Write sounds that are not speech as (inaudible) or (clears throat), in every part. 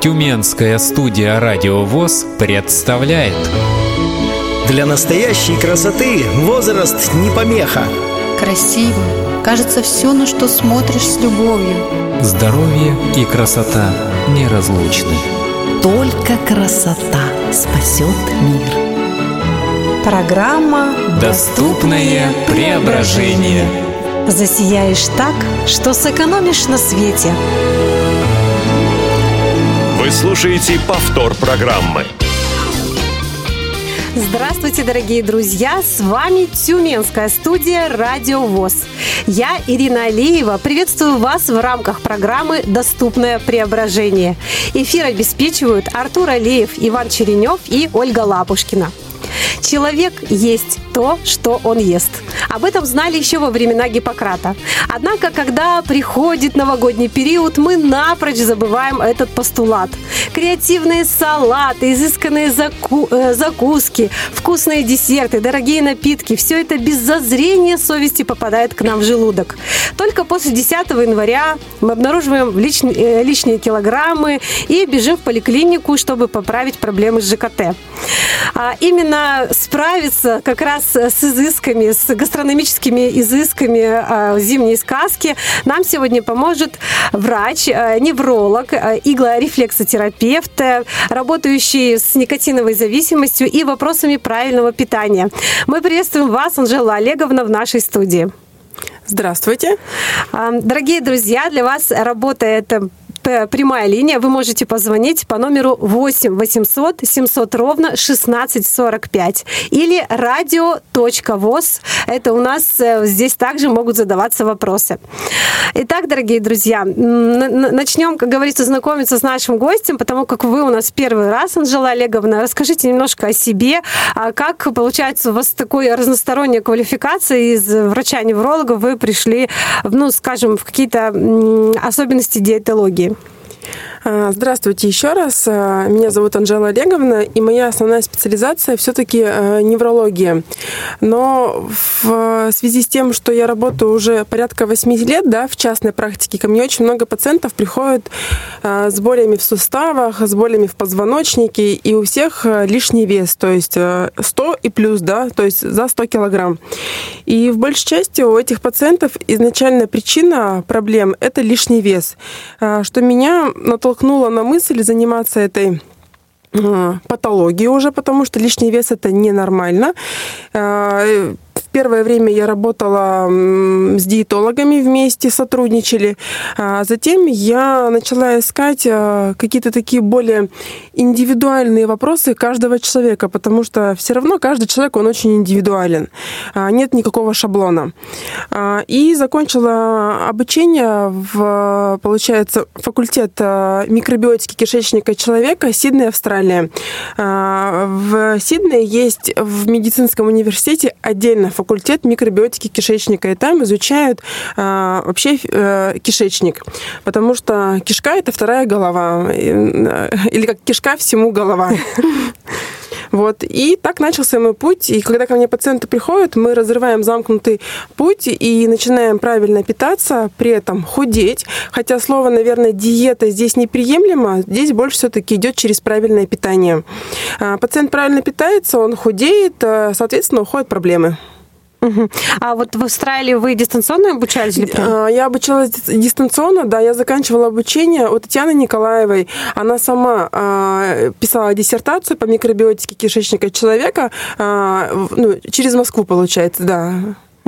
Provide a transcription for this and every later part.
Тюменская студия «Радио ВОЗ» представляет Для настоящей красоты возраст не помеха Красиво. Кажется, все, на что смотришь с любовью. Здоровье и красота неразлучны. Только красота спасет мир. Программа Доступное преображение. «Засияешь так, что сэкономишь на свете». Вы слушаете повтор программы. Здравствуйте, дорогие друзья! С вами Тюменская студия «Радио ВОЗ». Я, Ирина Алиева, приветствую вас в рамках программы «Доступное преображение». Эфир обеспечивают Артур Алиев, Иван Черенев и Ольга Лапушкина. Человек есть то, что он ест. Об этом знали еще во времена Гиппократа. Однако, когда приходит новогодний период, мы напрочь забываем этот постулат. Креативные салаты, изысканные заку- э, закуски, вкусные десерты, дорогие напитки – все это без зазрения совести попадает к нам в желудок. Только после 10 января мы обнаруживаем личн- э, лишние килограммы и бежим в поликлинику, чтобы поправить проблемы с ЖКТ. А именно справиться как раз с изысками, с гастрономическими изысками а, зимней сказки нам сегодня поможет врач, а, невролог, а, иглорефлексотерапевт, э, работающий с никотиновой зависимостью и вопросами правильного питания. Мы приветствуем вас, Анжела Олеговна, в нашей студии. Здравствуйте. Дорогие друзья, для вас работает прямая линия. Вы можете позвонить по номеру 8 800 700 ровно 1645 или радио.воз. Это у нас э, здесь также могут задаваться вопросы. Итак, дорогие друзья, начнем, как говорится, знакомиться с нашим гостем, потому как вы у нас первый раз, Анжела Олеговна. Расскажите немножко о себе. А Как получается у вас такой разносторонняя квалификация из врача-невролога вы пришли, ну, скажем, в какие-то особенности диетологии? А, Здравствуйте еще раз. А, Меня зовут Анжела Олеговна, и моя основная специализация все-таки неврология. Но в связи с тем, что я работаю уже порядка 8 лет да, в частной практике, ко мне очень много пациентов приходят а, с болями в суставах, с болями в позвоночнике, и у всех а, лишний вес, то есть а, 100 и плюс, да, то есть за 100 килограмм. И в большей части у этих пациентов изначальная причина проблем – это лишний вес, а, что меня натолкнуло на мысль заниматься этой э, патологией уже, потому что лишний вес это ненормально. Первое время я работала с диетологами вместе, сотрудничали. А Затем я начала искать а, какие-то такие более индивидуальные вопросы каждого человека, потому что все равно каждый человек, он очень индивидуален. А, Нет никакого шаблона. И закончила обучение в, получается, факультет микробиотики кишечника человека Сиднey, Австралия. В Сиднее есть в медицинском университете отдельно факультет микробиотики кишечника, и там изучают а, вообще э, кишечник, потому что кишка это вторая голова, э, или как кишка всему голова. (laughs) Вот. И так начался мой путь. И когда ко мне пациенты приходят, мы разрываем замкнутый путь и начинаем правильно питаться, при этом худеть. Хотя слово, наверное, диета здесь неприемлемо. Здесь больше все-таки идет через правильное питание. А, Пациент правильно питается, он худеет, а, соответственно, уходят проблемы. А вот в Австралии вы дистанционно обучались? А, Я обучалась дис- дистанционно, да, я заканчивала обучение у Татьяны Николаевой. Она сама а, писала диссертацию по микробиотике кишечника человека, а, ну, через Москву, получается, да.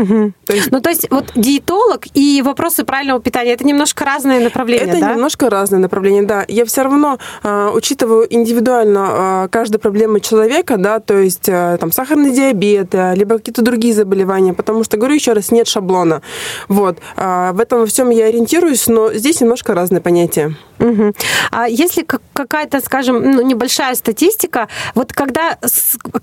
Мгм. То есть Ну, то есть вот диетолог и вопросы правильного питания – это немножко разные направления, это да? немножко разные направления, да. Я все равно а, учитываю индивидуально а, каждую проблему человека, да, то есть а, там сахарный диабет, а, либо какие-то другие заболевания, потому что, говорю еще раз, нет шаблона. Вот. А, в этом во всем я ориентируюсь, но здесь немножко разные понятия. Мгм. А если как- какая-то, скажем, ну, небольшая статистика, вот когда,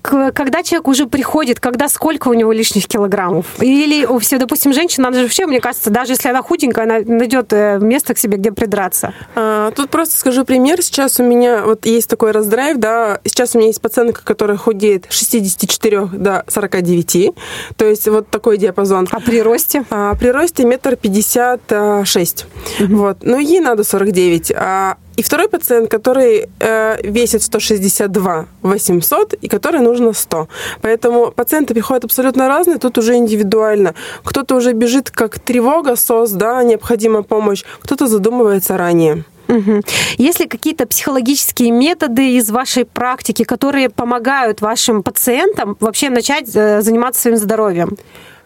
когда человек уже приходит, когда сколько у него лишних килограммов? Или у все, допустим, женщина, она же вообще, мне кажется, даже если она худенькая, она найдет э, место к себе, где придраться. А, Тут просто скажу пример. Сейчас у меня вот есть такой раздрайв, да. Сейчас у меня есть пациентка, которая худеет с 64 до 49. То есть вот такой диапазон. А при росте? А, при росте метр пятьдесят шесть. Вот. Но ей надо 49. А И второй пациент, который э, весит 162 800 и который нужно 100. Поэтому пациенты приходят абсолютно разные, тут уже индивидуально. Кто-то уже бежит как тревога, СОС, да, необходима помощь, кто-то задумывается ранее. Угу. Есть ли какие-то психологические методы из вашей практики, которые помогают вашим пациентам вообще начать э, заниматься своим здоровьем?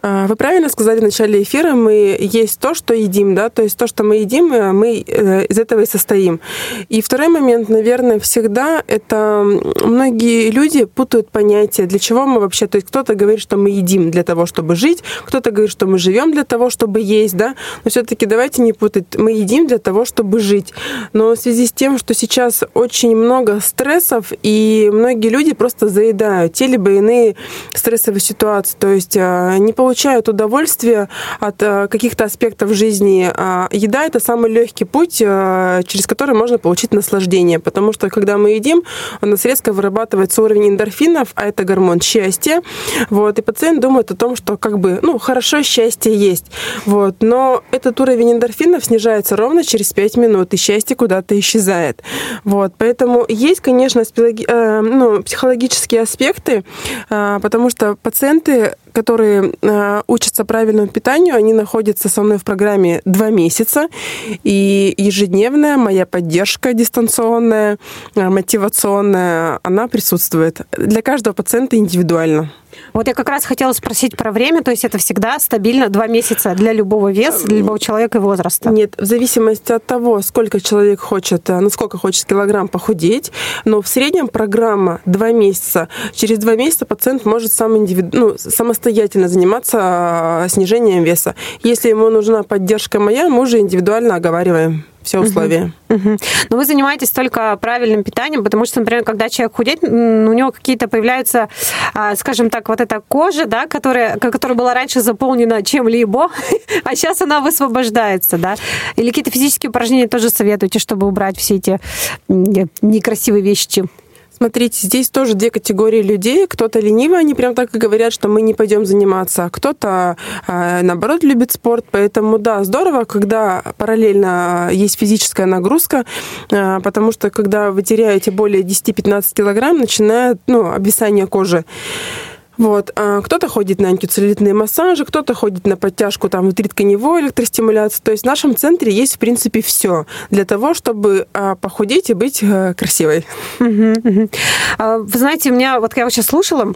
А, вы правильно сказали в начале эфира, мы есть то, что едим, да, то есть то, что мы едим, э, мы э, из этого и состоим. И второй момент, наверное, всегда это многие люди путают понятия, для чего мы вообще, то есть кто-то говорит, что мы едим для того, чтобы жить, кто-то говорит, что мы живем для того, чтобы есть, да, но все-таки давайте не путать, мы едим для того, чтобы жить. Но в связи с тем, что сейчас очень много стрессов, и многие люди просто заедают те либо иные стрессовые ситуации, то есть а, не получается получают удовольствие от э, каких-то аспектов жизни. А еда — это самый легкий путь, э, через который можно получить наслаждение, потому что когда мы едим, у нас резко вырабатывается уровень эндорфинов, а это гормон счастья. Вот, и пациент думает о том, что как бы, ну, хорошо, счастье есть. Вот, но этот уровень эндорфинов снижается ровно через 5 минут, и счастье куда-то исчезает. Вот, поэтому есть, конечно, э, ну, психологические аспекты, потому что пациенты которые э, учатся правильному питанию, они находятся со мной в программе два месяца. И ежедневная моя поддержка дистанционная, э, мотивационная, она присутствует. Для каждого пациента индивидуально. Вот я как раз хотела спросить про время, то есть это всегда стабильно два месяца для любого веса, для любого человека и возраста? Нет, в зависимости от того, сколько человек хочет, э, насколько хочет килограмм похудеть, но в среднем программа два месяца. Через два месяца пациент может сам индивиду... ну, самостоятельно заниматься э, снижением веса. Если ему нужна поддержка моя, мы уже индивидуально оговариваем все условия. Угу. Угу. Но вы занимаетесь только правильным питанием, потому что, например, когда человек худеет, у него какие-то появляются, а, скажем так, вот эта кожа, да, которая, которая была раньше заполнена чем-либо, (laughs) а сейчас она высвобождается, да? Или какие-то физические упражнения тоже советуете, чтобы убрать все эти некрасивые вещи? Смотрите, здесь тоже две категории людей. Кто-то ленивый, они прям так и говорят, что мы не пойдем заниматься. Кто-то, а, наоборот, любит спорт. Поэтому, да, здорово, когда параллельно есть физическая нагрузка, а, потому что, когда вы теряете более 10-15 килограмм, начинает ну, обвисание кожи. Вот. А кто-то ходит на антицеллюлитные массажи, кто-то ходит на подтяжку там, внутритканевой электростимуляцию. То есть в нашем центре есть, в принципе, все для того, чтобы а, похудеть и быть а, красивой. Вы знаете, у меня, вот я вас сейчас слушала,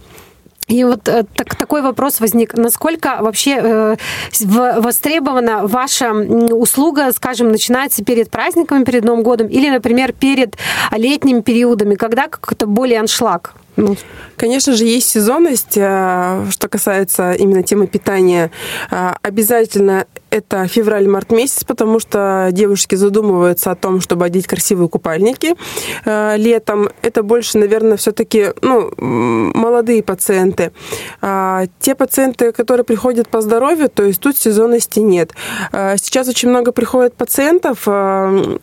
и вот э, так, такой вопрос возник. Насколько вообще э, востребована ваша услуга, скажем, начинается перед праздниками, перед Новым годом, или, например, перед летними периодами, когда как-то более аншлаг? Ну, конечно же, есть сезонность, э, что касается именно темы питания. Э, обязательно это февраль-март месяц, потому что девушки задумываются о том, чтобы одеть красивые купальники э, летом. Это больше, наверное, все-таки ну, молодые пациенты. А те пациенты, которые приходят по здоровью, то есть тут сезонности нет. Сейчас очень много приходит пациентов,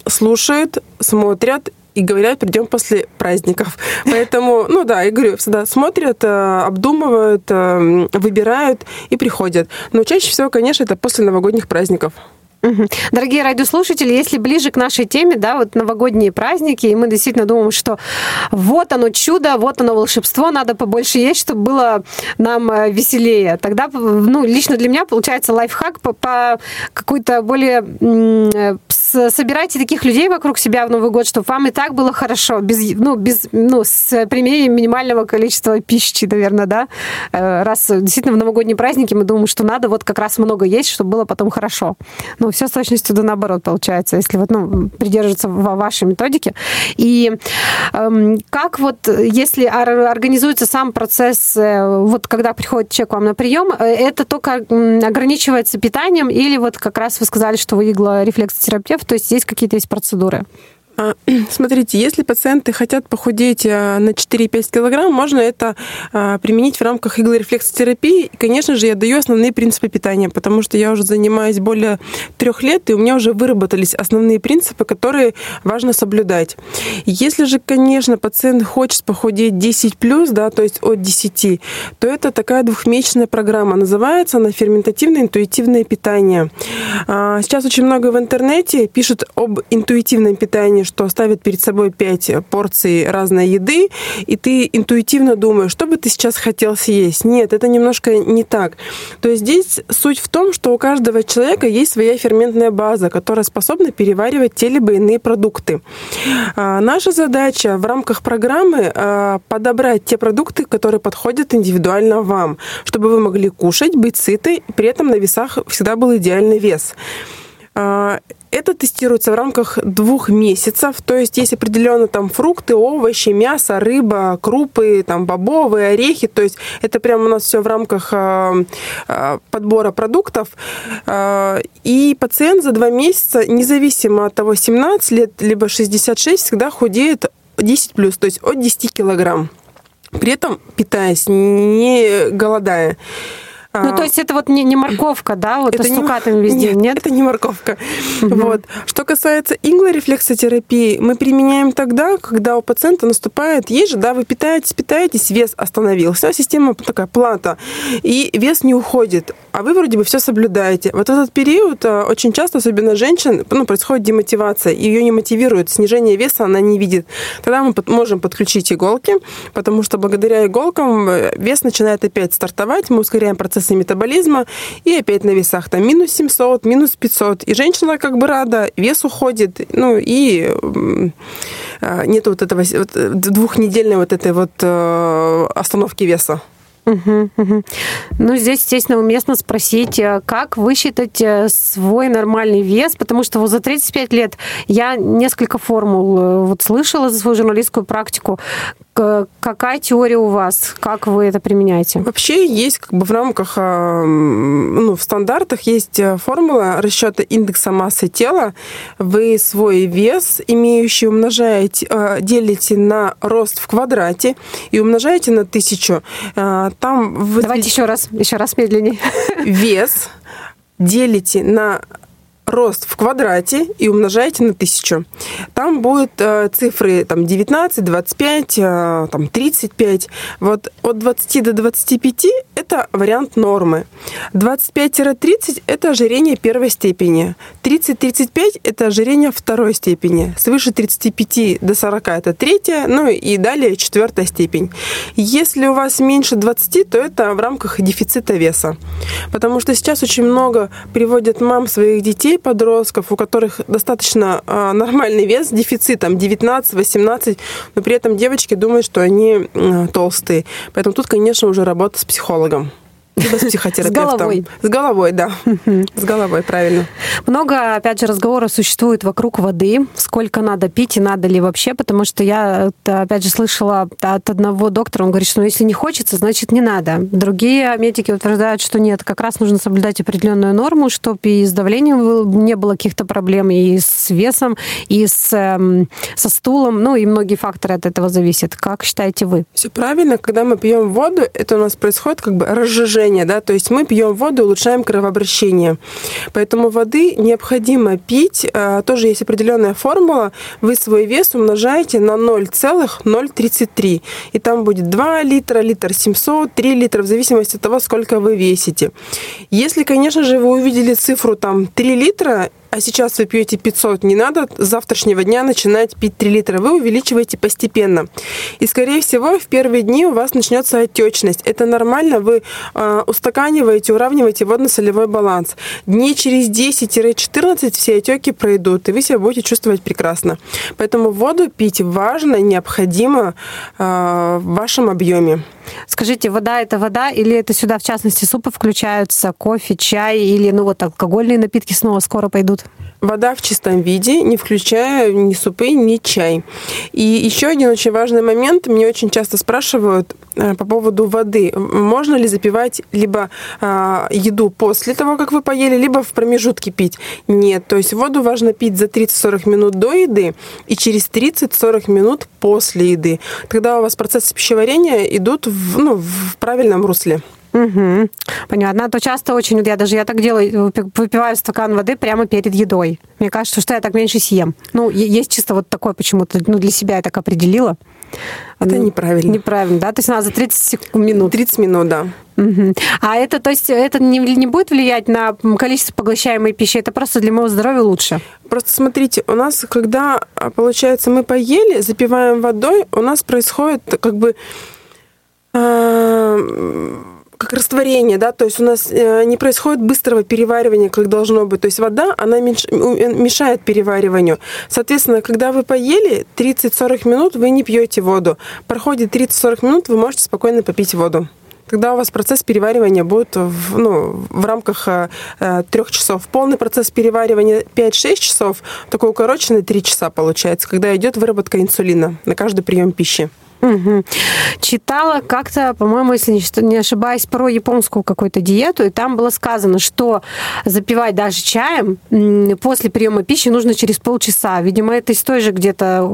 слушают, смотрят и говорят, придем после праздников. Поэтому, ну да, я говорю, всегда смотрят, э, обдумывают, э, выбирают и приходят. Но чаще всего, конечно, это после новогодних праздников. Дорогие радиослушатели, если ближе к нашей теме, да, вот новогодние праздники, и мы действительно думаем, что вот оно чудо, вот оно волшебство, надо побольше есть, чтобы было нам э, веселее. Тогда, ну, лично для меня получается лайфхак по, по какой-то более... Э, собирайте таких людей вокруг себя в Новый год, чтобы вам и так было хорошо, без, ну, без, ну, с применением минимального количества пищи, наверное, да. Э, раз действительно в новогодние праздники мы думаем, что надо вот как раз много есть, чтобы было потом хорошо. Ну, все с точностью до наоборот получается, если вот, ну, придерживаться вашей методике. И эм, как вот, если организуется сам процесс, э, вот когда приходит человек к вам на прием, э, это только ограничивается питанием или вот как раз вы сказали, что вы иглорефлексотерапевт, то есть есть какие-то есть процедуры? А, (clears throat) смотрите, если пациенты хотят похудеть а, на 4-5 килограмм, можно это а, применить в рамках иглорефлексотерапии. И, конечно же, я даю основные принципы питания, потому что я уже занимаюсь более трех лет, и у меня уже выработались основные принципы, которые важно соблюдать. Если же, конечно, пациент хочет похудеть 10 плюс, да, то есть от 10, то это такая двухмесячная программа. Называется она ферментативное интуитивное питание. Сейчас очень много в интернете пишут об интуитивном питании, что ставят перед собой пять порций разной еды, и ты интуитивно думаешь, что бы ты сейчас хотел съесть. Нет, это немножко не так. То есть здесь суть в том, что у каждого человека есть своя ферментная база, которая способна переваривать те либо иные продукты. А, наша задача в рамках программы а, подобрать те продукты, которые подходят индивидуально вам, чтобы вы могли кушать, быть сыты, при этом на весах всегда был идеальный вес. Это тестируется в рамках двух месяцев, то есть есть определенно там фрукты, овощи, мясо, рыба, крупы, там бобовые, орехи, то есть это прямо у нас все в рамках э, э, подбора продуктов. Э, и пациент за два месяца, независимо от того, 17 лет, либо 66, всегда худеет 10 плюс, то есть от 10 килограмм. При этом питаясь, не голодая. Ну, то есть это вот не, не морковка, да, вот это с цукатами везде, нет, нет? это не морковка. Угу. Вот. Что касается иглорефлексотерапии, мы применяем тогда, когда у пациента наступает, есть же, да, вы питаетесь, питаетесь, вес остановился, система такая плата, и вес не уходит, а вы вроде бы все соблюдаете. Вот этот период э, очень часто, особенно женщин, ну, происходит демотивация, ее не мотивирует, снижение веса она не видит. Тогда мы можем подключить иголки, потому что благодаря иголкам э, вес начинает опять стартовать, мы ускоряем процесс процессы метаболизма, и опять на весах там минус 700, минус 500. И женщина как бы рада, вес уходит, ну и а, нет вот этого вот, двухнедельной вот этой вот э, остановки веса. Угу. Ну, здесь, естественно, уместно спросить, э, как высчитать э, свой нормальный вес, потому что вот за 35 лет я несколько формул вот слышала за свою журналистскую практику, Какая теория у вас? Как вы это применяете? Вообще есть как бы в рамках, а, ну, в стандартах есть э, формула расчета индекса массы тела. Вы свой вес, имеющий, умножаете, э, делите на рост в квадрате и умножаете на тысячу. Там. Давайте еще раз, еще раз медленнее. Вес делите на рост в квадрате и умножаете на 1000. Там будут э, цифры там, 19, 25, э, там, 35. Вот от 20 до 25 это вариант нормы. 25-30 это ожирение первой степени. 30-35 это ожирение второй степени. Свыше 35 до 40 это третья, ну и далее четвертая степень. Если у вас меньше 20, то это в рамках дефицита веса. Потому что сейчас очень много приводят мам своих детей детей, подростков, у которых достаточно э, нормальный вес, дефицитом 19-18, но при этом девочки думают, что они толстые. Поэтому тут, конечно, уже работа с психологом. Либо с психотерапевтом. С головой. С головой, да. С головой, правильно. Много, опять же, разговоров существует вокруг воды. Сколько надо пить и надо ли вообще, потому что я, опять же, слышала от одного доктора, он говорит, что ну, если не хочется, значит не надо. Другие медики утверждают, что нет, как раз нужно соблюдать определенную норму, чтобы и с давлением не было каких-то проблем, и с весом, и с, эм, со стулом, ну и многие факторы от этого зависят. Как считаете вы? Все правильно. Когда мы пьем воду, это у нас происходит как бы разжижение движение, да, то есть мы пьем воду, улучшаем кровообращение. Поэтому воды необходимо пить. А, тоже есть определенная формула. Вы свой вес умножаете на 0,033. И там будет 2 литра, литр 700, 3 литра, в зависимости от того, сколько вы весите. Если, конечно же, вы увидели цифру там 3 литра, а сейчас вы пьете 500, не надо с завтрашнего дня начинать пить 3 литра. Вы увеличиваете постепенно. И, скорее всего, в первые дни у вас начнется отечность. Это нормально, вы э, устаканиваете, уравниваете водно-солевой баланс. Дней через 10-14 все отеки пройдут, и вы себя будете чувствовать прекрасно. Поэтому воду пить важно, необходимо э, в вашем объеме. Скажите, вода это вода или это сюда в частности супы включаются, кофе, чай или ну вот алкогольные напитки снова скоро пойдут? Вода в чистом виде, не включая ни супы, ни чай. И еще один очень важный момент. Мне очень часто спрашивают э, по поводу воды. Можно ли запивать либо э, еду после того, как вы поели, либо в промежутке пить? Нет. То есть воду важно пить за 30-40 минут до еды и через 30-40 минут после еды. Тогда у вас процессы пищеварения идут в, ну, в правильном русле. Угу. Понятно. А то часто очень, вот я даже я так делаю, выпиваю стакан воды прямо перед едой. Мне кажется, что я так меньше съем. Ну, есть чисто вот такое почему-то, ну, для себя я так определила. Это ну, неправильно. Неправильно, да? То есть надо за 30 минут. 30 минут, да. Угу. А это, то есть, это не, не будет влиять на количество поглощаемой пищи? Это просто для моего здоровья лучше? Просто смотрите, у нас, когда, а, получается, мы поели, запиваем водой, у нас происходит как бы э, как растворение, да, то есть у нас э, не происходит быстрого переваривания, как должно быть. То есть вода, она мешает перевариванию. Соответственно, когда вы поели, 30-40 минут вы не пьете воду. Проходит 30-40 минут, вы можете спокойно попить воду. Тогда у вас процесс переваривания будет в, ну, в рамках э, трех часов. Полный процесс переваривания 5-6 часов, такой укороченный 3 часа получается, когда идет выработка инсулина на каждый прием пищи. Угу. Читала как-то, по-моему, если не ошибаюсь, про японскую какую-то диету, и там было сказано, что запивать даже чаем после приема пищи нужно через полчаса. Видимо, это из той же где-то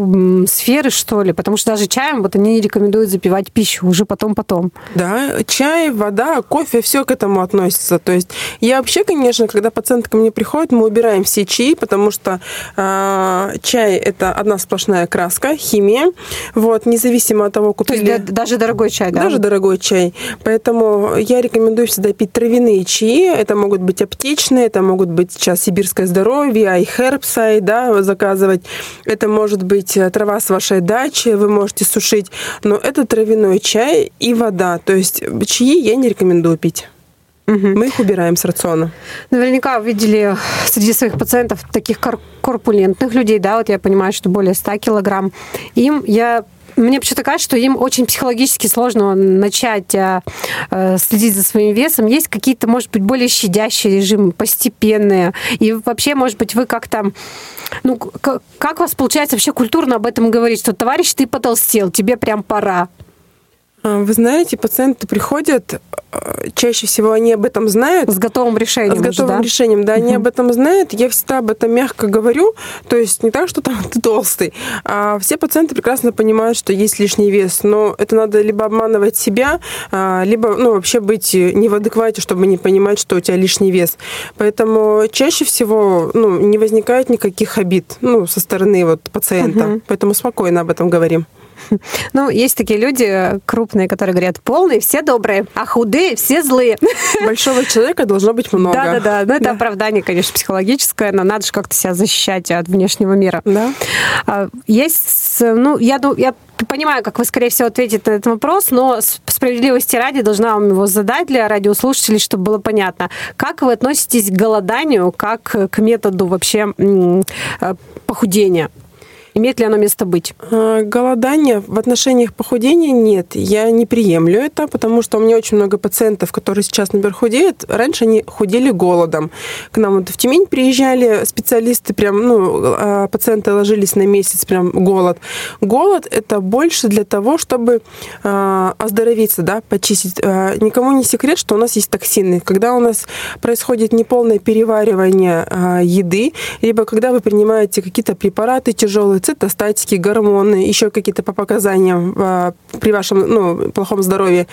сферы, что ли, потому что даже чаем вот они не рекомендуют запивать пищу уже потом-потом. Да, чай, вода, кофе, все к этому относится. То есть я вообще, конечно, когда пациент ко мне приходит, мы убираем все чаи, потому что э, чай это одна сплошная краска, химия. Вот, независимо от того, купили... То есть даже дорогой чай, да? Даже дорогой чай. Поэтому я рекомендую всегда пить травяные чаи. Это могут быть аптечные, это могут быть сейчас сибирское здоровье, айхербсай, да, заказывать. Это может быть э, трава с вашей дачи, вы можете сушить. Но это травяной чай и вода. То есть чаи я не рекомендую пить. Угу. Мы их убираем с рациона. Наверняка видели среди своих пациентов таких корпулентных людей, да, вот я понимаю, что более 100 килограмм. Им я мне почему-то кажется, что им очень психологически сложно начать а, а, следить за своим весом. Есть какие-то, может быть, более щадящие режимы, постепенные. И вообще, может быть, вы как-то... Ну, как у вас получается вообще культурно об этом говорить, что, товарищ, ты потолстел, тебе прям пора? А, вы знаете, пациенты приходят, а, чаще всего они об этом знают. С готовым решением. С готовым да? решением, да, они об этом знают. Я всегда об этом мягко говорю. То есть не так, что там ты толстый. А все пациенты прекрасно понимают, что есть лишний вес. Но это надо либо обманывать себя, а, либо ну, вообще быть не в адеквате, чтобы не понимать, что у тебя лишний вес. Поэтому чаще всего ну, не возникает никаких обид ну, со стороны вот, пациента. Угу. Поэтому спокойно об этом говорим. (laughs) Ну, есть такие люди крупные, которые говорят, полные, все добрые, а худые, все злые. Большого человека должно быть много. Да-да-да, ну это да. оправдание, конечно, психологическое, но надо же как-то себя защищать от внешнего мира. Да. А, есть, ну, я, я понимаю, как вы, скорее всего, ответите на этот вопрос, но справедливости ради должна вам его задать для радиослушателей, чтобы было понятно. Как вы относитесь к голоданию, как к методу вообще э, похудения? Имеет ли оно место быть? А, голодание в отношениях похудения нет. Я не приемлю это, потому что у меня очень много пациентов, которые сейчас, например, худеют. Раньше они худели голодом. К нам вот в Тюмень приезжали специалисты, прям, ну, а, пациенты ложились на месяц, прям голод. Голод – это больше для того, чтобы а, оздоровиться, да, почистить. Никому не секрет, что у нас есть токсины. Когда у нас происходит неполное переваривание еды, либо когда вы принимаете какие-то препараты тяжелые, цитостатики, гормоны, еще какие-то по показаниям а, при вашем ну, плохом здоровье,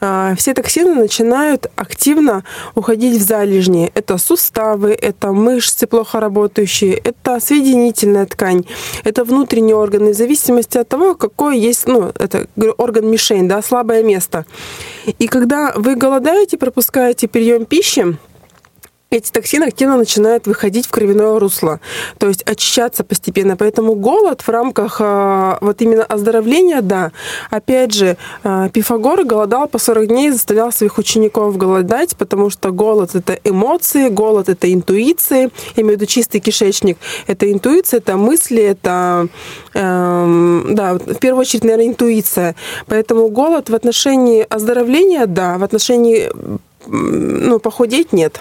а, все токсины начинают активно уходить в залежни. Это суставы, это мышцы плохо работающие, это соединительная ткань, это внутренние органы, в зависимости от того, какой есть, ну, это орган-мишень, да, слабое место. И когда вы голодаете, пропускаете прием пищи, эти токсины активно начинают выходить в кровяное русло, то есть очищаться постепенно. Поэтому голод в рамках а, вот именно оздоровления, да, опять же, а, Пифагор голодал по 40 дней, заставлял своих учеников голодать, потому что голод — это эмоции, голод — это интуиции, я имею в виду чистый кишечник, это интуиция, это мысли, это, эм, да, в первую очередь, наверное, интуиция. Поэтому голод в отношении оздоровления, да, в отношении ну, похудеть нет.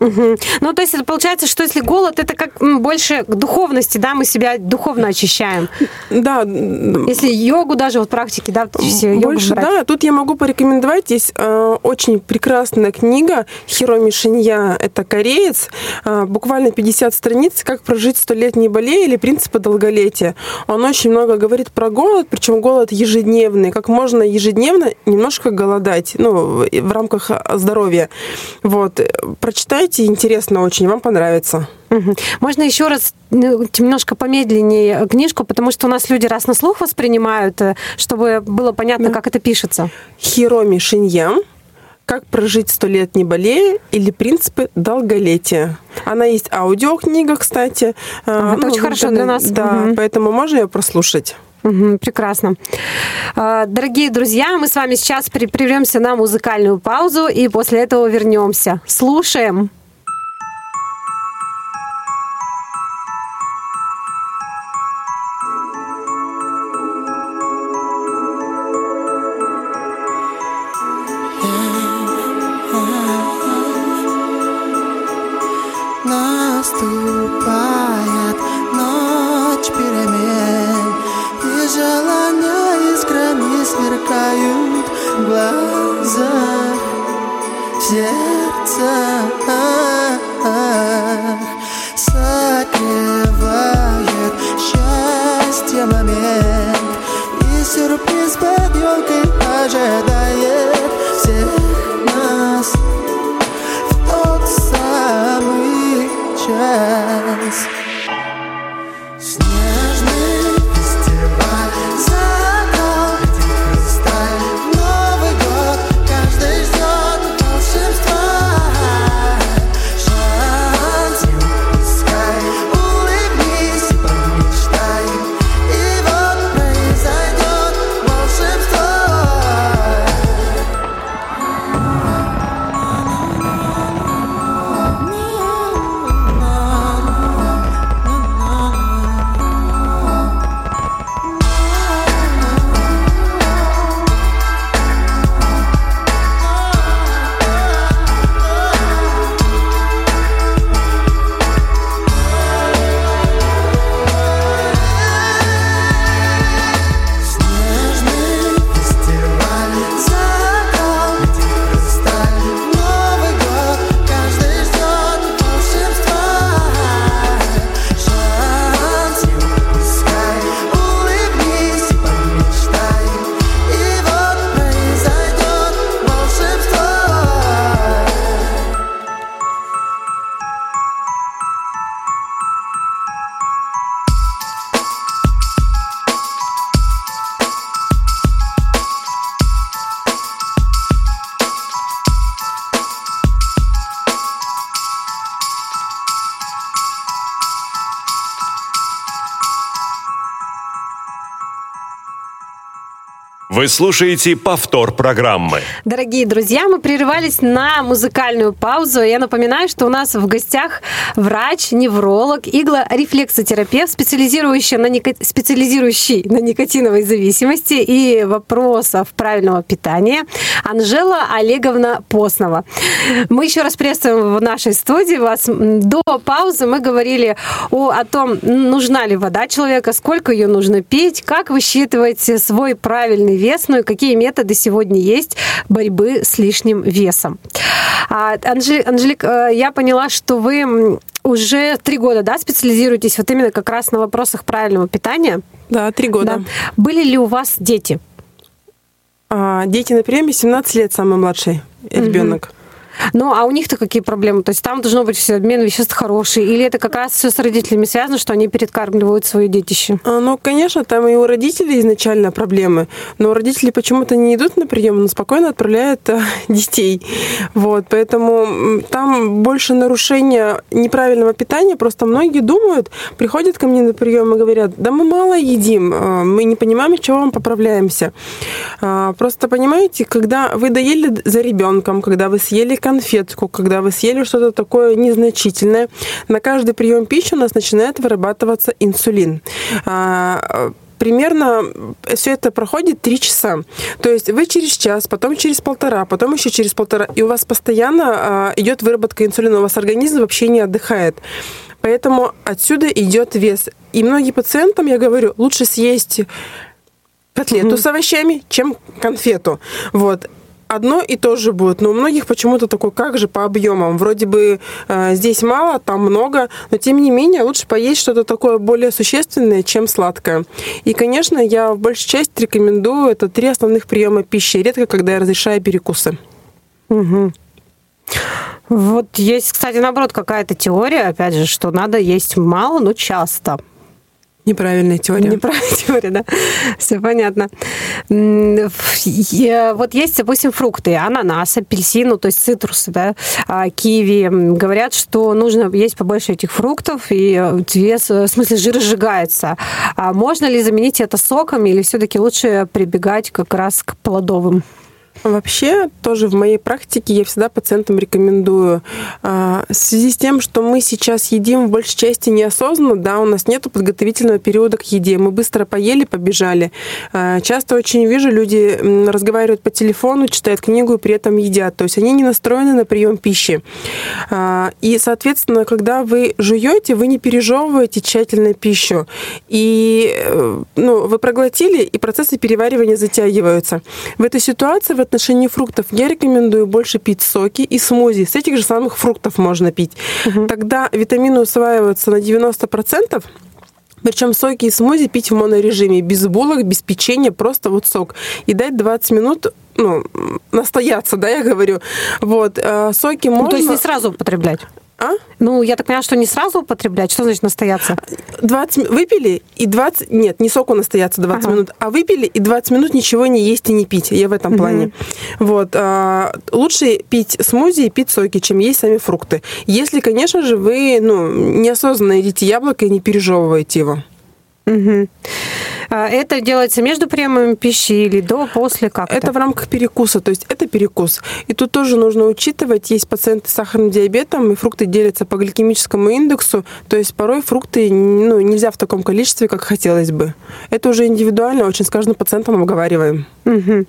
Угу. Ну, то есть это получается, что если голод, это как больше к духовности, да, мы себя духовно очищаем. Да. Если йогу даже, вот практики, да, все Больше, брать. да. Тут я могу порекомендовать, есть э, очень прекрасная книга Хироми Шинья, это кореец, э, буквально 50 страниц, как прожить сто лет не болея или принципы долголетия. Он очень много говорит про голод, причем голод ежедневный, как можно ежедневно немножко голодать, ну, в рамках здоровья. Вот. Прочитайте читайте, интересно очень, вам понравится. Угу. Можно еще раз ну, немножко помедленнее книжку, потому что у нас люди раз на слух воспринимают, э, чтобы было понятно, да. как это пишется. Хироми Шинья как прожить сто лет не болея или принципы долголетия. Она есть аудиокнига, кстати. А, это ну, очень хорошо для нас. Да, угу. поэтому можно ее прослушать. Угу, прекрасно. А, дорогие друзья, мы с вами сейчас прервемся на музыкальную паузу и после этого вернемся. Слушаем. сердце. Согревает счастье момент. И сюрприз под елкой ожидает всех нас. В тот самый час. Вы слушаете повтор программы. Дорогие друзья, мы прерывались на музыкальную паузу. Я напоминаю, что у нас в гостях врач, невролог, иглорефлексотерапевт, специализирующий на, нико... специализирующий на никотиновой зависимости и вопросов правильного питания Анжела Олеговна Постнова. Мы еще раз приветствуем в нашей студии вас. До паузы мы говорили о, о том, нужна ли вода человека, сколько ее нужно пить, как высчитывать свой правильный вес вес, ну и какие методы сегодня есть борьбы с лишним весом. А, Анжелик, Анжелик, э, я поняла, что вы уже три года, да, специализируетесь вот именно как раз на вопросах правильного питания. Да, три года. Да. Были ли у вас дети? А, дети на приеме 17 лет, самый младший ребенок. Угу. Ну, а у них-то какие проблемы? То есть там должно быть все обмен веществ хороший? Или это как раз все с родителями связано, что они перекармливают свое детище? А, ну, конечно, там и у родителей изначально проблемы. Но родители почему-то не идут на прием, но спокойно отправляют а, (laughs) детей. Вот, поэтому там больше нарушения неправильного питания. Просто многие думают, приходят ко мне на прием и говорят, да мы мало едим, а, мы не понимаем, с чего мы поправляемся. А, просто понимаете, когда вы доели за ребенком, когда вы съели конфетку, когда вы съели что-то такое незначительное, на каждый прием пищи у нас начинает вырабатываться инсулин. А, примерно все это проходит три часа. То есть вы через час, потом через полтора, потом еще через полтора, и у вас постоянно э, идет выработка инсулина, у вас организм вообще не отдыхает. Поэтому отсюда идет вес. И многим пациентам я говорю, лучше съесть котлету mm-hmm. с овощами, чем конфету. Вот одно и то же будет. Но у многих почему-то такой, как же по объемам? Вроде бы э, здесь мало, там много, но тем не менее лучше поесть что-то такое более существенное, чем сладкое. И, конечно, я в большей части рекомендую это три основных приема пищи. Редко, когда я разрешаю перекусы. Угу. Вот есть, кстати, наоборот, какая-то теория, опять же, что надо есть мало, но часто. Неправильная теория. (laughs) Неправильная теория, да. Все понятно. Вот есть, допустим, фрукты, ананас, апельсин, ну, то есть цитрусы, да, а, киви. Говорят, что нужно есть побольше этих фруктов, и вес, в смысле, жир сжигается. А можно ли заменить это соком, или все-таки лучше прибегать как раз к плодовым? Вообще, тоже в моей практике я всегда пациентам рекомендую. А, в связи с тем, что мы сейчас едим в большей части неосознанно, да, у нас нет подготовительного периода к еде. Мы быстро поели, побежали. А, часто очень вижу, люди разговаривают по телефону, читают книгу и при этом едят. То есть они не настроены на прием пищи. А, и, соответственно, когда вы жуете, вы не пережевываете тщательно пищу. И э, ну, вы проглотили, и процессы переваривания затягиваются. В этой ситуации, в отношении фруктов я рекомендую больше пить соки и смузи. С этих же самых фруктов можно пить. Угу. Тогда витамины усваиваются на 90%, причем соки и смузи пить в монорежиме, без булок, без печенья, просто вот сок. И дать 20 минут ну, настояться, да, я говорю. Вот, э, соки можно... Ну, то есть не сразу употреблять? А? Ну, я так понимаю, что не сразу употреблять. Что значит настояться? 20 выпили и 20... Нет, не соку настояться 20 ага. минут, а выпили и 20 минут ничего не есть и не пить. Я в этом угу. плане. Вот. А, лучше пить смузи и пить соки, чем есть сами фрукты. Если, конечно же, вы ну, неосознанно едите яблоко и не пережевываете его. Угу. Это делается между приемами пищи или до, после, как это? Это в рамках перекуса, то есть это перекус. И тут тоже нужно учитывать, есть пациенты с сахарным диабетом, и фрукты делятся по гликемическому индексу, то есть порой фрукты ну, нельзя в таком количестве, как хотелось бы. Это уже индивидуально, очень с каждым пациентом обговариваем. Угу.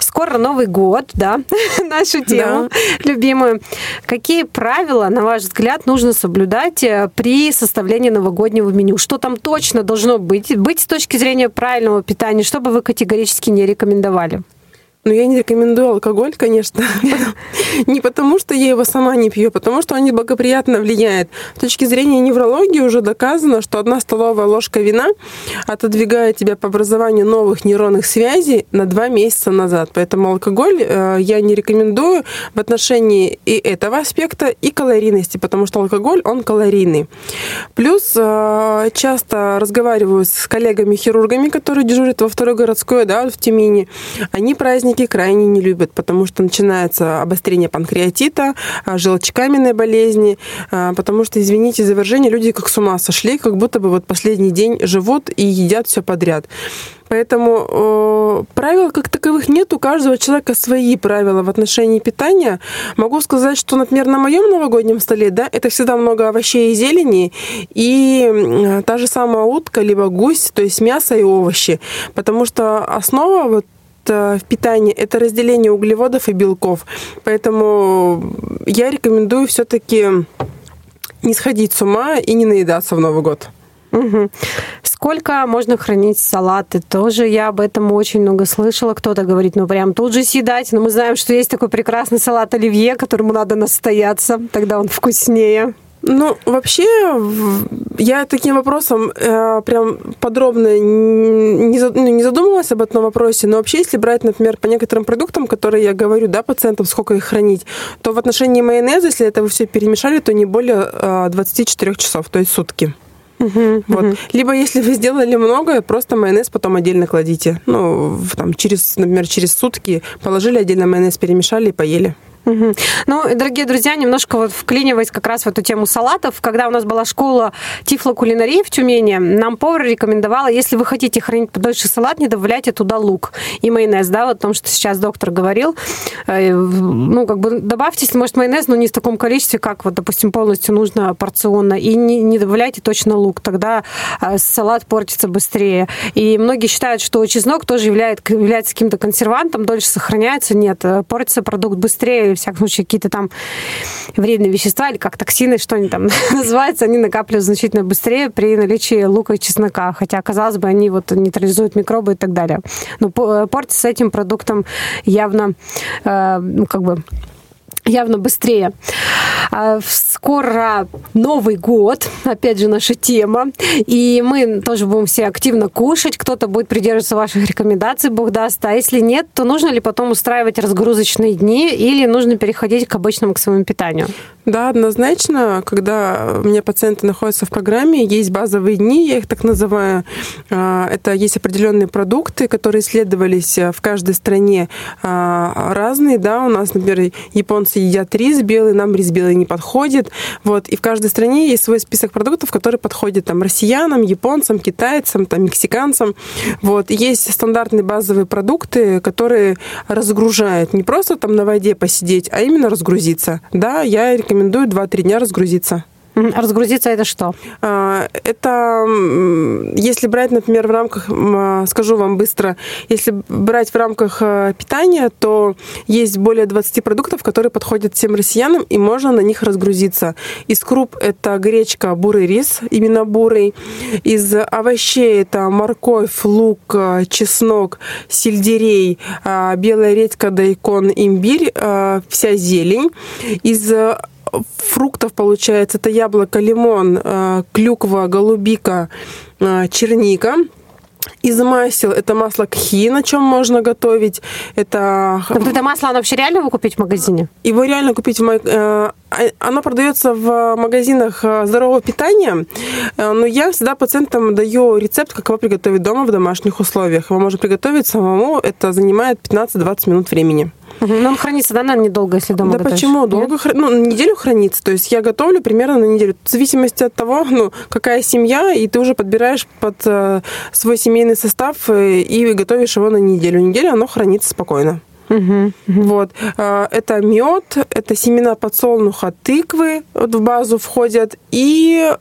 Скоро Новый год, да, (laughs) нашу тему да. любимую. Какие правила, на ваш взгляд, нужно соблюдать э, при составлении новогоднего меню? Что там точно должно быть, быть с точки зрения правильного питания, что бы вы категорически не рекомендовали? Но я не рекомендую алкоголь, конечно. (laughs) Не потому, что я его сама не пью, а потому что он неблагоприятно влияет. С точки зрения неврологии уже доказано, что одна столовая ложка вина отодвигает тебя по образованию новых нейронных связей на два месяца назад. Поэтому алкоголь э, я не рекомендую в отношении и этого аспекта, и калорийности, потому что алкоголь, он калорийный. Плюс э, часто разговариваю с коллегами-хирургами, которые дежурят во второй городской, да, в Тюмени. Они праздники Многие крайне не любят, потому что начинается обострение панкреатита, а, желчекаменной болезни, а, потому что, извините за выражение, люди как с ума сошли, как будто бы вот последний день живут и едят все подряд. Поэтому э, правил как таковых нет, у каждого человека свои правила в отношении питания. Могу сказать, что, например, на моем новогоднем столе, да, это всегда много овощей и зелени, и та же самая утка, либо гусь, то есть мясо и овощи. Потому что основа вот в питании – это разделение углеводов и белков. Поэтому я рекомендую все-таки не сходить с ума и не наедаться в Новый год. Угу. Сколько можно хранить салаты? Тоже я об этом очень много слышала. Кто-то говорит, ну прям тут же съедать. Но мы знаем, что есть такой прекрасный салат оливье, которому надо настояться. Тогда он вкуснее. Ну, вообще, я таким вопросом э, прям подробно не, ну, не задумывалась об этом вопросе, но вообще, если брать, например, по некоторым продуктам, которые я говорю, да, пациентам, сколько их хранить, то в отношении майонеза, если это вы все перемешали, то не более э, 24 часов, то есть сутки. Угу, вот. угу. Либо если вы сделали много, просто майонез потом отдельно кладите. Ну, там, через, например, через сутки положили отдельно майонез, перемешали и поели. Угу. Ну, дорогие друзья, немножко вот вклиниваясь как раз в эту тему салатов, когда у нас была школа тифлокулинарии в Тюмени, нам повар рекомендовала, если вы хотите хранить подольше салат, не добавляйте туда лук и майонез, да, вот о том, что сейчас доктор говорил. Э, ну, как бы добавьте, если может, майонез, но не в таком количестве, как вот, допустим, полностью нужно порционно, и не, не добавляйте точно лук, тогда э, салат портится быстрее. И многие считают, что чеснок тоже является, является каким-то консервантом, дольше сохраняется. Нет, э, портится продукт быстрее, всяком случае, какие-то там вредные вещества или как токсины, что они там (laughs) называются, они накапливаются значительно быстрее при наличии лука и чеснока. Хотя, казалось бы, они вот нейтрализуют микробы и так далее. Но э, портится этим продуктом явно, э, ну, как бы, явно быстрее. А, скоро Новый год, опять же, наша тема. И мы тоже будем все активно кушать. Кто-то будет придерживаться ваших рекомендаций, бог даст. А если нет, то нужно ли потом устраивать разгрузочные дни или нужно переходить к обычному к своему питанию? Да, однозначно, когда у меня пациенты находятся в программе, есть базовые дни, я их так называю. А, это есть определенные продукты, которые исследовались в каждой стране а, разные. Да, у нас, например, японцы едят рис белый, нам рис белый не подходит. Вот. И в каждой стране есть свой список продуктов, которые подходят там, россиянам, японцам, китайцам, там, мексиканцам. Вот. И есть стандартные базовые продукты, которые разгружают. Не просто там на воде посидеть, а именно разгрузиться. Да, я рекомендую рекомендую 2-3 дня разгрузиться. Разгрузиться это что? А, это, если брать, например, в рамках, а, скажу вам быстро, если брать в рамках а, питания, то есть более 20 продуктов, которые подходят всем россиянам, и можно на них разгрузиться. Из круп это гречка, бурый рис, именно бурый. Из овощей это морковь, лук, чеснок, сельдерей, белая редька, дайкон, имбирь, вся зелень. Из фруктов получается это яблоко, лимон, э, клюква, голубика, э, черника. Из масел это масло кхи, на чем можно готовить. Это... Так это масло, оно вообще реально его купить в магазине? Его реально купить в магазине. Э, оно продается в магазинах здорового питания, но я всегда пациентам даю рецепт, как его приготовить дома в домашних условиях. Его можно приготовить самому, это занимает 15-20 минут времени. Угу. Но он хранится, да, наверное, недолго, если дома Да готовишь? почему? Долго хр... Ну, неделю хранится. То есть я готовлю примерно на неделю. В зависимости от того, (laughs) ну, какая семья, и ты уже подбираешь под э, свой семейный состав э, и готовишь его на неделю. Неделю оно хранится спокойно. Угу, угу. Вот. Э, это мед, это семена подсолнуха, тыквы вот в базу входят, и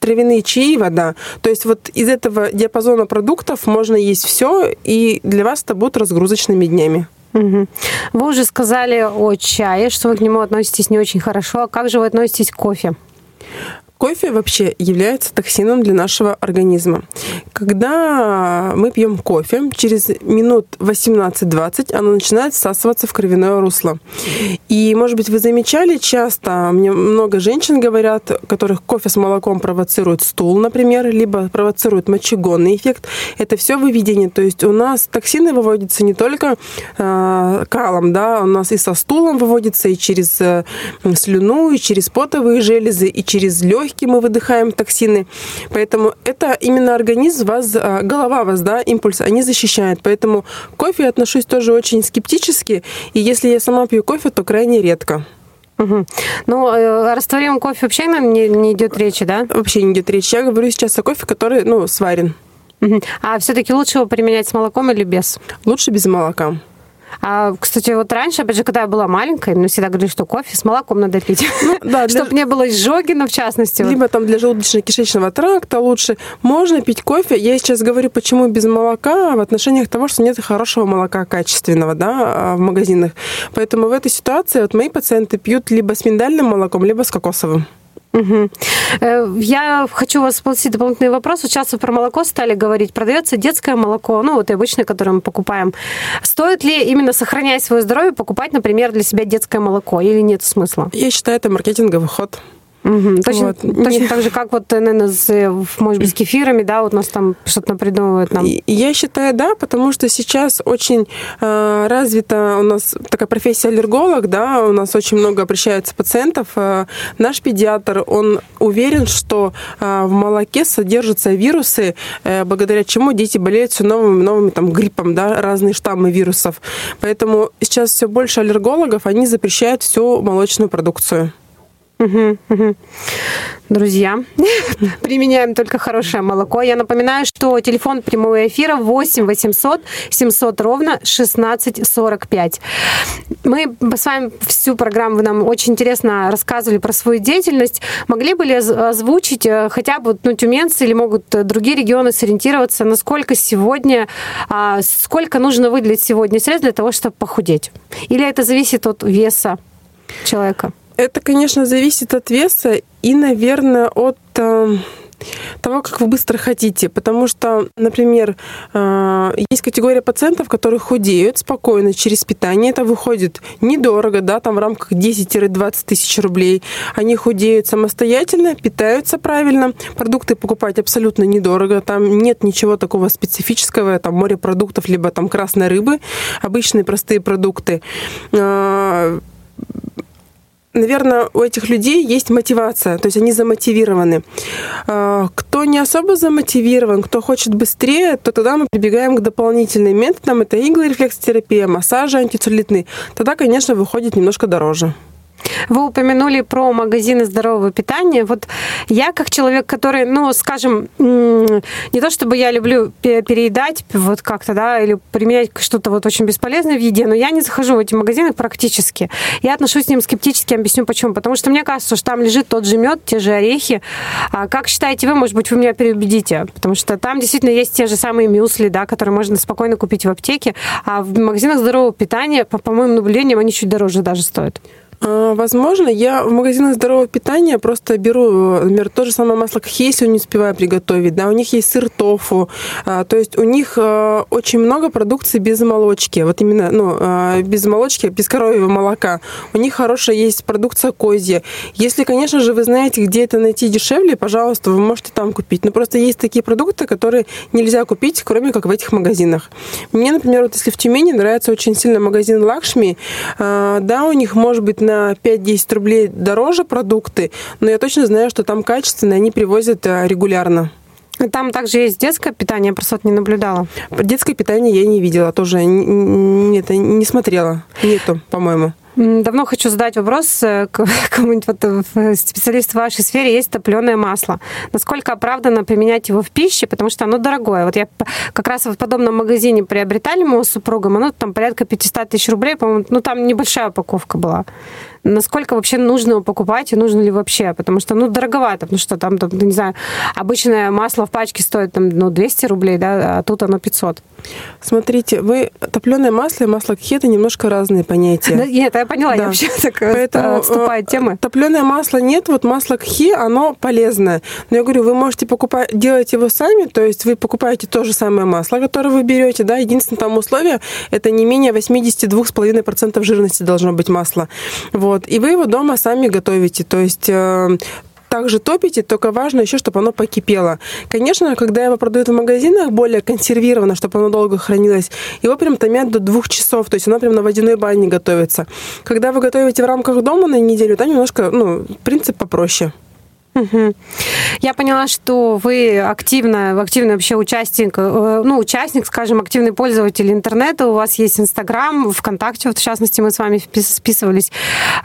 травяные чаи и вода. То есть вот из этого диапазона продуктов можно есть все, и для вас это будут разгрузочными днями. Угу. Вы уже сказали о чае, что вы к нему относитесь не очень хорошо. А как же вы относитесь к кофе? Кофе вообще является токсином для нашего организма. Когда мы пьем кофе, через минут 18-20 оно начинает всасываться в кровяное русло. И, может быть, вы замечали часто, мне много женщин говорят, которых кофе с молоком провоцирует стул, например, либо провоцирует мочегонный эффект. Это все выведение. То есть у нас токсины выводятся не только э, калом, да, у нас и со стулом выводится, и через э, слюну, и через потовые железы, и через легкие легкие мы выдыхаем токсины. Поэтому это именно организм вас, а, голова вас, да, импульс, они защищают. Поэтому к кофе я отношусь тоже очень скептически. И если я сама пью кофе, то крайне редко. Угу. Ну, э, о растворимом кофе вообще нам не, не идет речи, да? Вообще не идет речи. Я говорю сейчас о кофе, который, ну, сварен. Угу. А все-таки лучше его применять с молоком или без? Лучше без молока. А, кстати, вот раньше, опять же, когда я была маленькой, мне всегда говорили, что кофе с молоком надо пить. Ну, (laughs) да, для... Чтобы не было изжоги, но в частности. Либо вот. там для желудочно-кишечного тракта лучше. Можно пить кофе. Я сейчас говорю, почему без молока в отношениях того, что нет хорошего молока качественного да, а, в магазинах. Поэтому в этой ситуации вот мои пациенты пьют либо с миндальным молоком, либо с кокосовым. Угу. Я хочу вас спросить дополнительный вопрос. Вот сейчас вы про молоко стали говорить. Продается детское молоко, ну вот и обычное, которое мы покупаем. Стоит ли именно сохранять свое здоровье покупать, например, для себя детское молоко или нет смысла? Я считаю, это маркетинговый ход. Угу. Точно, вот. точно так же, как вот, наверное, с, может быть, с кефирами, да, вот нас там что-то придумывают нам. Я считаю, да, потому что сейчас очень э, развита у нас такая профессия аллерголог, да, у нас очень много обращается пациентов. Э, наш педиатр, он уверен, что э, в молоке содержатся вирусы, э, благодаря чему дети болеют все новыми новыми там гриппом, да, разные штаммы вирусов. Поэтому сейчас все больше аллергологов, они запрещают всю молочную продукцию. Друзья, (laughs) применяем только хорошее молоко. Я напоминаю, что телефон прямого эфира 8 800 700 ровно 1645. Мы с вами всю программу, нам очень интересно рассказывали про свою деятельность. Могли бы ли озвучить э, хотя бы ну, тюменцы или могут другие регионы сориентироваться, насколько сегодня, а, сколько нужно выделить сегодня средств для того, чтобы похудеть? Или это зависит от веса человека? Это, конечно, зависит от веса и, наверное, от э, того, как вы быстро хотите. Потому что, например, э, есть категория пациентов, которые худеют спокойно через питание. Это выходит недорого, да, там в рамках 10-20 тысяч рублей. Они худеют самостоятельно, питаются правильно. Продукты покупать абсолютно недорого. Там нет ничего такого специфического, там морепродуктов, либо там красной рыбы. Обычные простые продукты э, наверное, у этих людей есть мотивация, то есть они замотивированы. А, кто не особо замотивирован, кто хочет быстрее, то тогда мы прибегаем к дополнительным методам. Это иглорефлексотерапия, массажи антицеллюлитные. Тогда, конечно, выходит немножко дороже. Вы упомянули про магазины здорового питания. Вот я как человек, который, ну, скажем, не то чтобы я люблю переедать вот как-то, да, или применять что-то вот очень бесполезное в еде, но я не захожу в эти магазины практически. Я отношусь к ним скептически, объясню почему. Потому что мне кажется, что там лежит тот же мед, те же орехи. А как считаете вы, может быть, вы меня переубедите? Потому что там действительно есть те же самые мюсли, да, которые можно спокойно купить в аптеке. А в магазинах здорового питания, по, по моим наблюдениям, они чуть дороже даже стоят. А, возможно, я в магазинах здорового питания просто беру, например, то же самое масло кхейси не успеваю приготовить, да, у них есть сыр тофу, а, то есть у них а, очень много продукции без молочки, вот именно, ну, без молочки, без коровьего молока. У них хорошая есть продукция козья. Если, конечно же, вы знаете, где это найти дешевле, пожалуйста, вы можете там купить. Но просто есть такие продукты, которые нельзя купить, кроме как в этих магазинах. Мне, например, вот если в Тюмени нравится очень сильно магазин Лакшми, да, у них может быть на 5-10 рублей дороже продукты, но я точно знаю, что там качественные, они привозят э, регулярно. Там также есть детское питание, я просто не наблюдала. Детское питание я не видела, тоже нет, не смотрела. Нету, по-моему. Давно хочу задать вопрос э, (laughs) кому-нибудь вот, э, специалист в вашей сфере. Есть топленое масло. Насколько оправданно применять его в пище, потому что оно дорогое. Вот я как раз в подобном магазине приобретали моего супругом, оно там порядка 500 тысяч рублей, по-моему, ну там небольшая упаковка была насколько вообще нужно его покупать и нужно ли вообще, потому что, ну, дороговато, потому что там, там не знаю, обычное масло в пачке стоит, там, ну, 200 рублей, да, а тут оно 500. Смотрите, вы топленое масло и масло кхи это немножко разные понятия. Да, нет, я поняла, да. я вообще (laughs) так э, Поэтому отступаю темы. Топленое масло нет, вот масло кхи, оно полезное. Но я говорю, вы можете покупать, делать его сами, то есть вы покупаете то же самое масло, которое вы берете, да, единственное там условие, это не менее 82,5% жирности должно быть масло. Вот. Вот. И вы его дома сами готовите. То есть э, также топите, только важно еще, чтобы оно покипело. Конечно, когда его продают в магазинах более консервированно, чтобы оно долго хранилось, его прям томят до двух часов, то есть оно прям на водяной бане готовится. Когда вы готовите в рамках дома на неделю, там немножко, ну, принцип попроще. Угу. Я поняла, что вы активно, активный вообще участник, э, ну, участник, скажем, активный пользователь интернета, у вас есть Инстаграм, ВКонтакте, вот в частности, мы с вами списывались.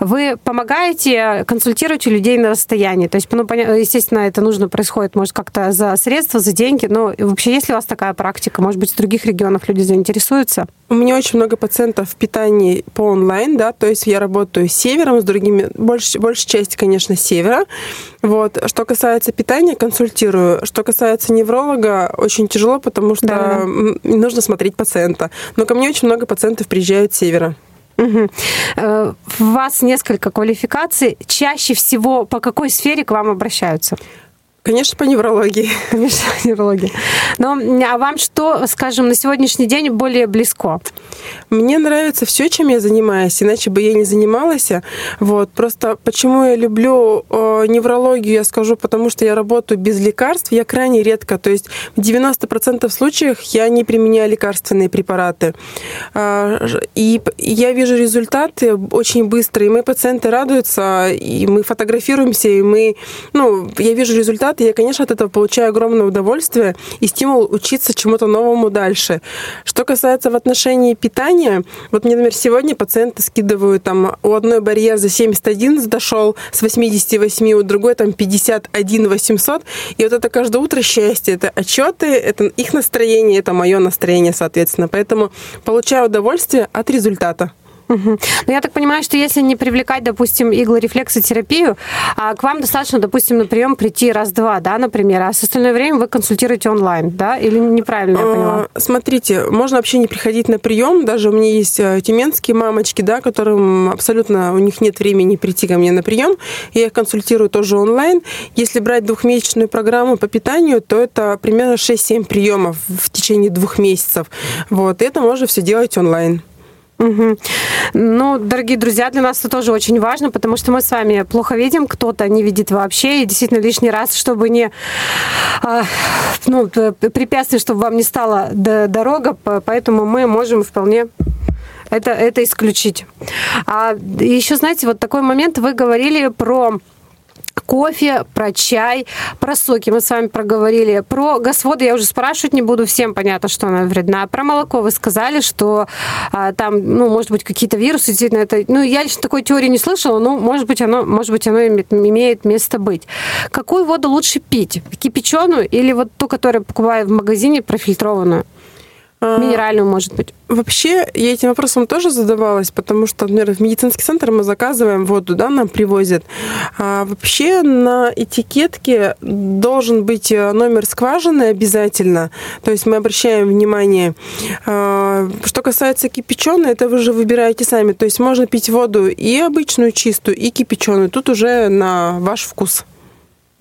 Вы помогаете, консультируете людей на расстоянии, то есть, ну, естественно, это нужно происходит, может, как-то за средства, за деньги, но вообще есть ли у вас такая практика? Может быть, в других регионах люди заинтересуются? У меня очень много пациентов в питании по онлайн, да, то есть я работаю с севером, с другими, больше, большая часть, конечно, севера. Вот. Что касается питания, консультирую. Что касается невролога, очень тяжело, потому что да. нужно смотреть пациента. Но ко мне очень много пациентов приезжают с севера. Угу. У вас несколько квалификаций. Чаще всего по какой сфере к вам обращаются? Конечно, по неврологии. Конечно, (laughs) по неврологии. Но а вам что, скажем, на сегодняшний день более близко? Мне нравится все, чем я занимаюсь, иначе бы я не занималась. Вот. Просто почему я люблю э, неврологию, я скажу, потому что я работаю без лекарств, я крайне редко. То есть в 90% случаев я не применяю лекарственные препараты. Э, и я вижу результаты очень быстро, и мои пациенты радуются, и мы фотографируемся, и мы, ну, я вижу результаты результат, я, конечно, от этого получаю огромное удовольствие и стимул учиться чему-то новому дальше. Что касается в отношении питания, вот мне, например, сегодня пациенты скидывают, там, у одной барьер за 71 дошел с 88, у другой там 51 800, и вот это каждое утро счастье, это отчеты, это их настроение, это мое настроение, соответственно. Поэтому получаю удовольствие от результата. Но я так понимаю, что если не привлекать, допустим, иглорефлексотерапию, а к вам достаточно, допустим, на прием прийти раз-два, да, например, а с остальное время вы консультируете онлайн, да, или неправильно я поняла? А, смотрите, можно вообще не приходить на прием, даже у меня есть э, тюменские мамочки, да, которым абсолютно у них нет времени прийти ко мне на прием, я их консультирую тоже онлайн. Если брать двухмесячную программу по питанию, то это примерно 6-7 приемов в течение двух месяцев. Вот, это можно все делать онлайн. Угу. Ну, дорогие друзья, для нас это тоже очень важно, потому что мы с вами плохо видим, кто-то не видит вообще, и действительно лишний раз, чтобы не а, ну, препятствий, чтобы вам не стала дорога, поэтому мы можем вполне это, это исключить. А еще, знаете, вот такой момент, вы говорили про кофе, про чай, про соки мы с вами проговорили. Про газ-воду я уже спрашивать не буду, всем понятно, что она вредна. Про молоко вы сказали, что а, там, ну, может быть, какие-то вирусы, действительно, это... Ну, я лично такой теории не слышала, но, может быть, оно, может быть, оно имеет, имеет место быть. Какую воду лучше пить? Кипяченую или вот ту, которую покупаю в магазине, профильтрованную? А, Минеральную, может быть. Вообще, я этим вопросом тоже задавалась, потому что, например, в медицинский центр мы заказываем воду, да, нам привозят. А вообще на этикетке должен быть э, номер скважины обязательно. То есть мы обращаем внимание. А, что касается кипяченой, это вы же выбираете сами. То есть можно пить воду и обычную чистую, и кипяченую. Тут уже на ваш вкус.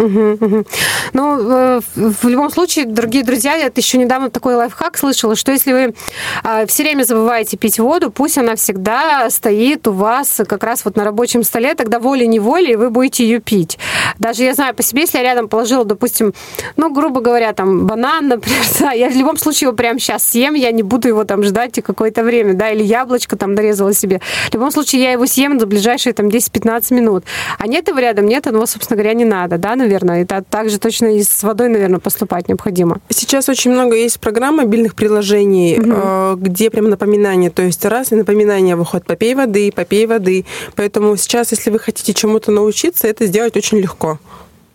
Угу. Ну, э, в любом случае, дорогие друзья, я еще недавно такой лайфхак слышала, что если вы а, все время забываете пить воду, пусть она всегда стоит у вас как раз вот на рабочем столе, тогда волей-неволей вы будете ее пить. Даже я знаю по себе, если я рядом положила, допустим, ну, грубо говоря, там, банан, например, (laughs) да, я в любом случае его прямо сейчас съем, я не буду его там ждать какое-то время, да, или яблочко там нарезала себе. В любом случае, я его съем за ближайшие там 10-15 минут. А нет его рядом, нет, оно, собственно говоря, не надо, да, наверное. Это также точно и с водой, наверное, поступать необходимо. Сейчас очень много есть программ мобильных приложений, угу. где прям напоминания. То есть раз и напоминание выходит попей воды, попей воды. Поэтому сейчас, если вы хотите чему-то научиться, это сделать очень легко.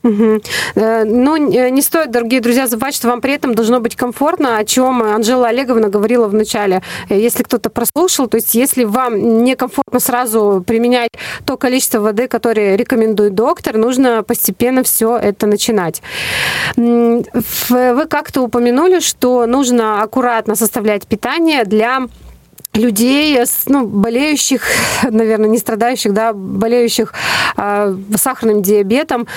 Угу. Ну, не стоит, дорогие друзья, забывать, что вам при этом должно быть комфортно, о чем Анжела Олеговна говорила в начале. Э, если кто-то прослушал, то есть если вам некомфортно сразу применять то количество воды, которое рекомендует доктор, нужно постепенно все это начинать. Вы как-то упомянули, что нужно аккуратно составлять питание для людей, ну, болеющих, наверное, не страдающих, да, болеющих э, сахарным диабетом.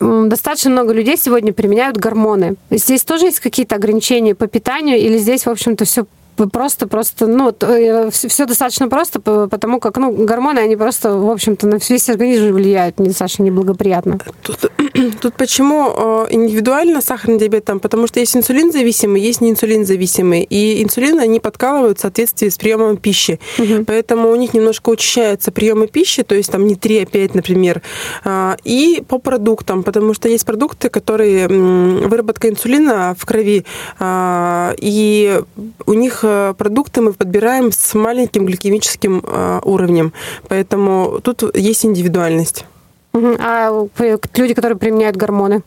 Достаточно много людей сегодня применяют гормоны. Здесь тоже есть какие-то ограничения по питанию или здесь, в общем-то, все просто, просто, ну, все достаточно просто, потому как, ну, гормоны, они просто, в общем-то, на весь организм влияют достаточно неблагоприятно. Тут, (clears throat) тут почему э, индивидуально сахарный диабет там? Потому что есть инсулин зависимый, есть не инсулин зависимый. И инсулин они подкалывают в соответствии с приемом пищи. Угу. Поэтому у них немножко учащается приемы пищи, то есть там не 3, а 5, например. И по продуктам, потому что есть продукты, которые выработка инсулина в крови, и у них Э, продукты мы подбираем с маленьким гликемическим э, уровнем, поэтому тут есть индивидуальность. А люди, которые применяют гормоны?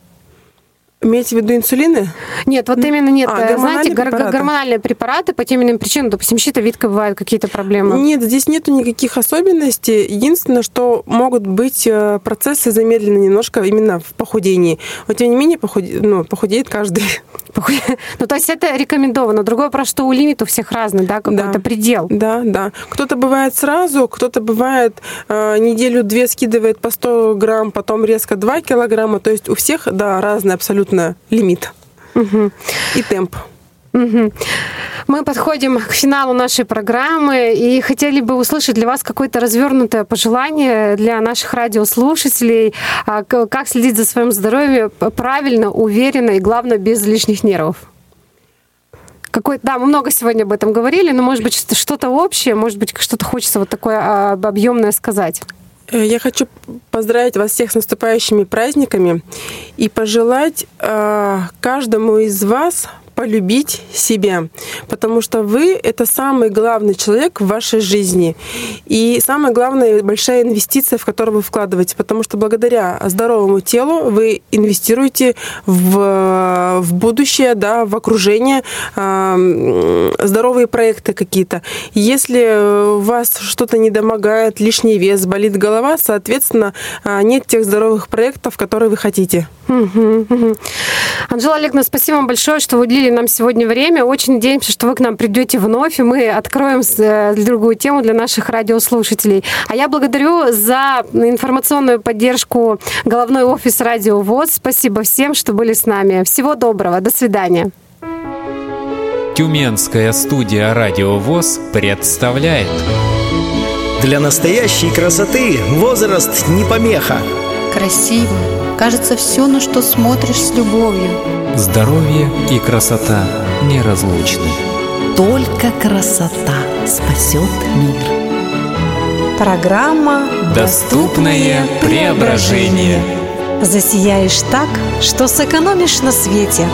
Имеете в виду инсулины? Нет, вот именно нет. А, Знаете, препараты. гормональные препараты по тем иным причинам, допустим, щитовидка бывают какие-то проблемы? Нет, здесь нету никаких особенностей. Единственное, что могут быть э, процессы замедлены немножко именно в похудении. Но тем не менее похуде... ну, похудеет каждый. (laughs) Ну, то есть это рекомендовано. Другое, про что у лимит у всех разный, да, какой-то Да. предел. Да, да. Кто-то бывает сразу, кто-то бывает э, неделю-две скидывает по 100 грамм, потом резко 2 килограмма. То есть у всех, да, разный абсолютно лимит и темп. Мы подходим к финалу нашей программы и хотели бы услышать для вас какое-то развернутое пожелание для наших радиослушателей, а, как следить за своим здоровьем правильно, уверенно и, главное, без лишних нервов. Какой, да, мы много сегодня об этом говорили, но, может быть, что- что-то общее, может быть, что-то хочется вот такое а, объемное сказать. Э, Я хочу поздравить вас всех с наступающими праздниками и пожелать э, каждому из вас полюбить себя, потому что вы — это самый главный человек в вашей жизни. И самая главная большая инвестиция, в которую вы вкладываете, потому что благодаря здоровому телу вы инвестируете в, в будущее, да, в окружение, э, здоровые проекты какие-то. Если у вас что-то не домогает, лишний вес, болит голова, соответственно, а, нет тех здоровых проектов, которые вы хотите. Анжела Олеговна, спасибо вам большое, что вы уделили нам сегодня время. Очень надеемся, что вы к нам придете вновь, и мы откроем э, другую тему для наших радиослушателей. А я благодарю за информационную поддержку головной офис Радио ВОЗ. Спасибо всем, что были с нами. Всего доброго. До свидания. Тюменская студия «Радио ВОЗ» представляет Для настоящей красоты возраст не помеха. Красиво. Кажется, все, на что смотришь с любовью. «Здоровье и красота неразлучны». Только красота спасет мир. Программа Доступное преображение. Засияешь так, что сэкономишь на свете.